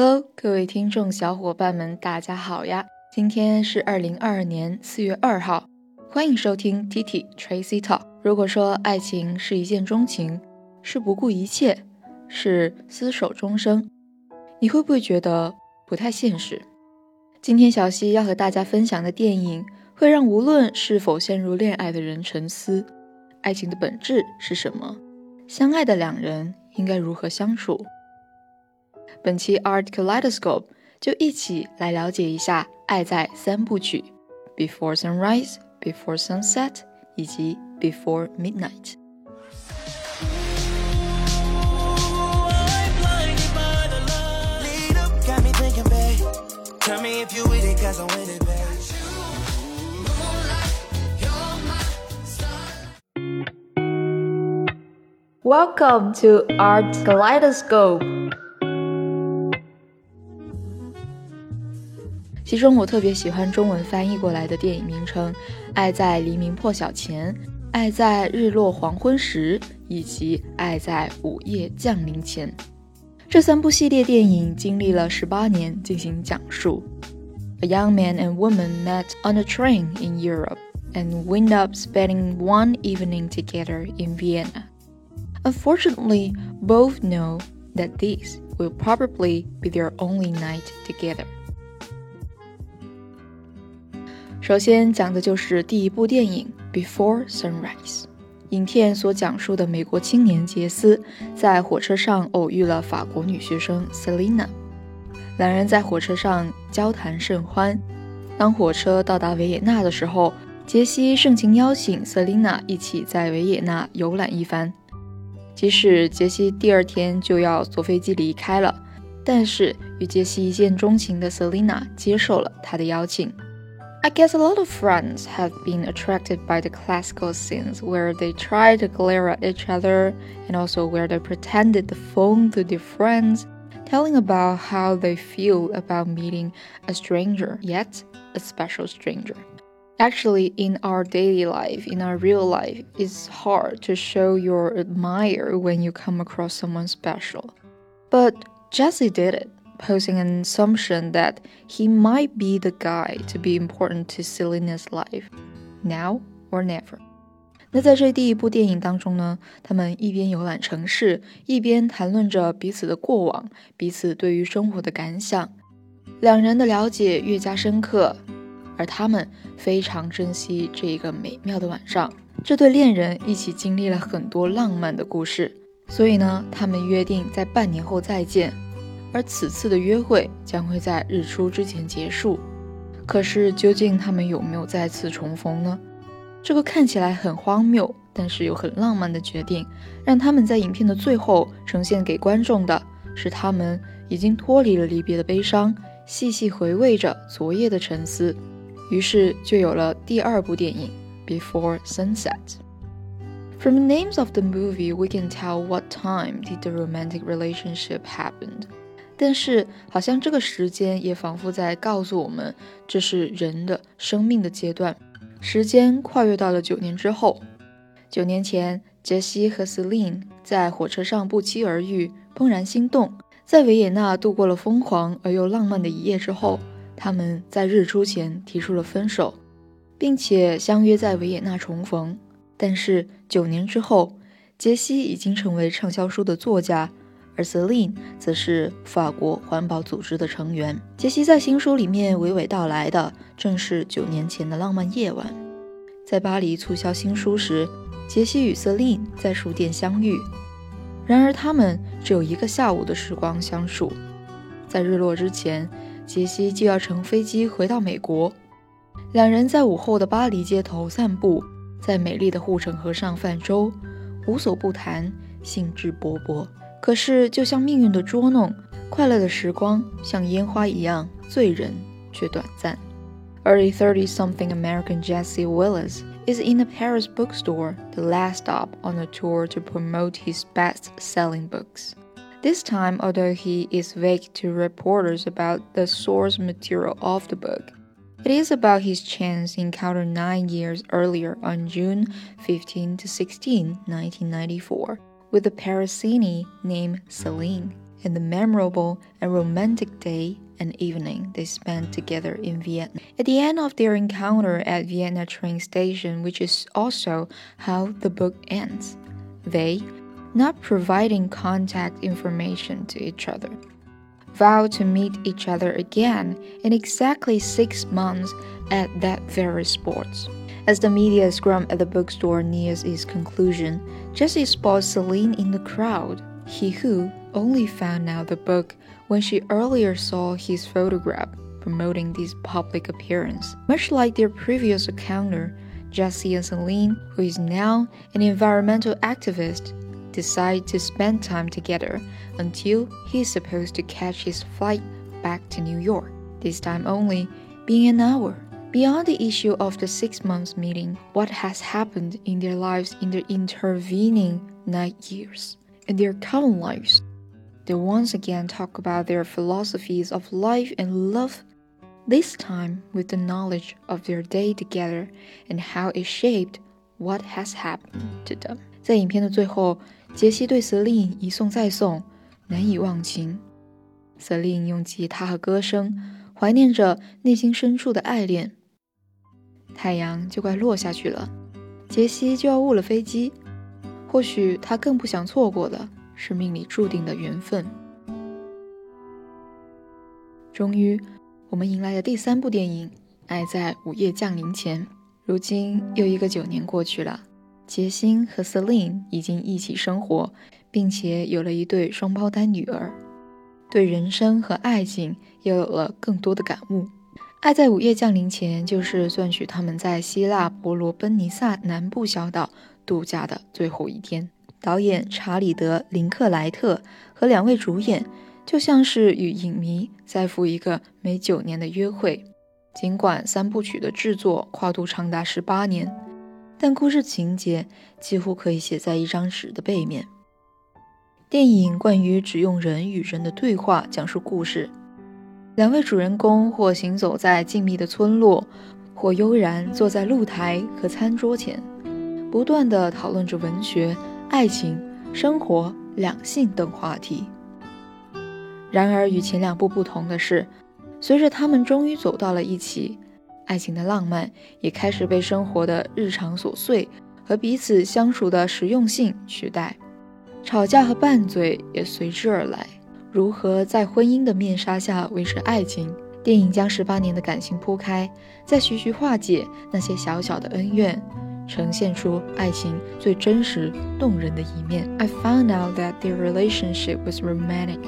Hello，各位听众小伙伴们，大家好呀！今天是二零二二年四月二号，欢迎收听 T T Tracy Talk。如果说爱情是一见钟情，是不顾一切，是厮守终生，你会不会觉得不太现实？今天小溪要和大家分享的电影，会让无论是否陷入恋爱的人沉思：爱情的本质是什么？相爱的两人应该如何相处？本期 Art Kaleidoscope 就一起来了解一下《爱在三部曲》：Before Sunrise、Before Sunset 以及 Before Midnight。Welcome to Art Kaleidoscope。 其中我特别喜欢中文翻译过来的电影名称《爱在黎明破晓前》《爱在日落黄昏时》以及《爱在午夜降临前》。这三部系列电影经历了十八年进行讲述。A young man and woman met on a train in Europe and wind up spending one evening together in Vienna. Unfortunately, both know that this will probably be their only night together. 首先讲的就是第一部电影《Before Sunrise》。影片所讲述的美国青年杰斯在火车上偶遇了法国女学生 Selina，两人在火车上交谈甚欢。当火车到达维也纳的时候，杰西盛情邀请 Selina 一起在维也纳游览一番。即使杰西第二天就要坐飞机离开了，但是与杰西一见钟情的 Selina 接受了他的邀请。I guess a lot of friends have been attracted by the classical scenes where they try to glare at each other and also where they pretended to phone to their friends, telling about how they feel about meeting a stranger, yet a special stranger. Actually, in our daily life, in our real life, it's hard to show your admire when you come across someone special. But Jesse did it posing an assumption that he might be the guy to be important to Selena's life, now or never. 那在这第一部电影当中呢，他们一边游览城市，一边谈论着彼此的过往，彼此对于生活的感想，两人的了解越加深刻，而他们非常珍惜这一个美妙的晚上。这对恋人一起经历了很多浪漫的故事，所以呢，他们约定在半年后再见。而此次的约会将会在日出之前结束，可是究竟他们有没有再次重逢呢？这个看起来很荒谬，但是又很浪漫的决定，让他们在影片的最后呈现给观众的是他们已经脱离了离别的悲伤，细细回味着昨夜的沉思，于是就有了第二部电影《Before Sunset》。From the names of the movie, we can tell what time did the romantic relationship happened. 但是，好像这个时间也仿佛在告诉我们，这是人的生命的阶段。时间跨越到了九年之后。九年前，杰西和 Celine 在火车上不期而遇，怦然心动，在维也纳度过了疯狂而又浪漫的一夜之后，他们在日出前提出了分手，并且相约在维也纳重逢。但是九年之后，杰西已经成为畅销书的作家。而 Celine 则是法国环保组织的成员。杰西在新书里面娓娓道来的，正是九年前的浪漫夜晚。在巴黎促销新书时，杰西与 Celine 在书店相遇。然而，他们只有一个下午的时光相处。在日落之前，杰西就要乘飞机回到美国。两人在午后的巴黎街头散步，在美丽的护城河上泛舟，无所不谈，兴致勃勃。可是，就像命运的捉弄，快乐的时光像烟花一样醉人却短暂。Early 30-something American Jesse Wallace is in a Paris bookstore, the last stop on a tour to promote his best-selling books. This time, although he is vague to reporters about the source material of the book, it is about his chance encounter nine years earlier on June 15 to 16, 1994 with a Parisienne named Celine, and the memorable and romantic day and evening they spent together in Vienna. At the end of their encounter at Vienna train station, which is also how the book ends, they, not providing contact information to each other, vow to meet each other again in exactly six months at that very spot. As the media scrum at the bookstore nears its conclusion, Jesse spots Celine in the crowd. He who only found out the book when she earlier saw his photograph promoting this public appearance. Much like their previous encounter, Jesse and Celine, who is now an environmental activist, decide to spend time together until he's supposed to catch his flight back to New York, this time only being an hour. Beyond the issue of the six months meeting, what has happened in their lives in the intervening nine years, in their common lives, they once again talk about their philosophies of life and love, this time with the knowledge of their day together and how it shaped what has happened to them. 在影片的最后，杰西对 Celine 一送再送，难以忘情。Celine 用吉他和歌声怀念着内心深处的爱恋。 太阳就快落下去了，杰西就要误了飞机。或许他更不想错过的是命里注定的缘分。终于，我们迎来了第三部电影《爱在午夜降临前》。如今又一个九年过去了，杰辛和 Celine 已经一起生活，并且有了一对双胞胎女儿，对人生和爱情又有了更多的感悟。《爱在午夜降临前》就是赚取他们在希腊伯罗奔尼撒南部小岛度假的最后一天。导演查理德·林克莱特和两位主演就像是与影迷再赴一个每九年的约会。尽管三部曲的制作跨度长达十八年，但故事情节几乎可以写在一张纸的背面。电影关于只用人与人的对话讲述故事，两位主人公或行走在静谧的村落，或悠然坐在露台和餐桌前，不断地讨论着文学。爱情、生活、两性等话题。然而，与前两部不同的是，随着他们终于走到了一起，爱情的浪漫也开始被生活的日常琐碎和彼此相处的实用性取代，吵架和拌嘴也随之而来。如何在婚姻的面纱下维持爱情？电影将十八年的感情铺开，再徐徐化解那些小小的恩怨。呈现出爱情最真实、动人的一面。I found out that their relationship was romantic,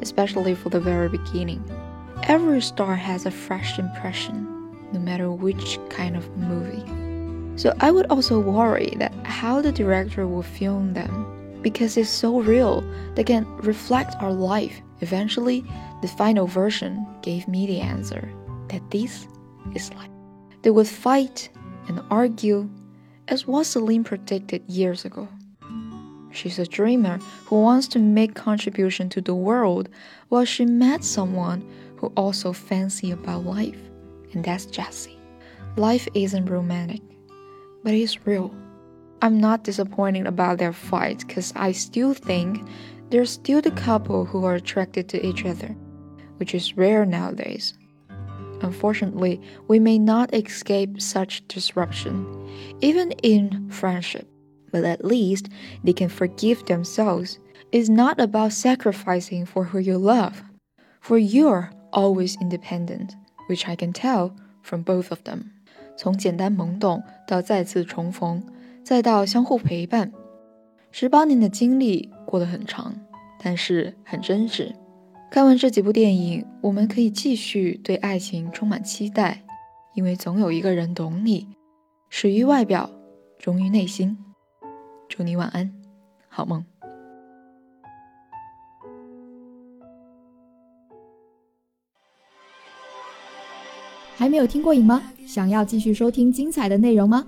especially for the very beginning. Every star has a fresh impression, no matter which kind of movie. So I would also worry that how the director will film them, because it's so real, they can reflect our life. Eventually, the final version gave me the answer that this is life. They would fight and argue as what Celine predicted years ago. She's a dreamer who wants to make contribution to the world while she met someone who also fancy about life, and that's Jesse. Life isn't romantic, but it's real. I'm not disappointed about their fight because I still think they're still the couple who are attracted to each other, which is rare nowadays. Unfortunately, we may not escape such disruption, even in friendship, but at least they can forgive themselves. It's not about sacrificing for who you love, for you're always independent, which I can tell from both of them. 从简单懵懂到再次重逢， 再到相互陪伴，十八年的经历过得很长，但是很真实。看完这几部电影，我们可以继续对爱情充满期待，因为总有一个人懂你，始于外表，忠于内心。祝你晚安，好梦。还没有听过瘾吗？想要继续收听精彩的内容吗？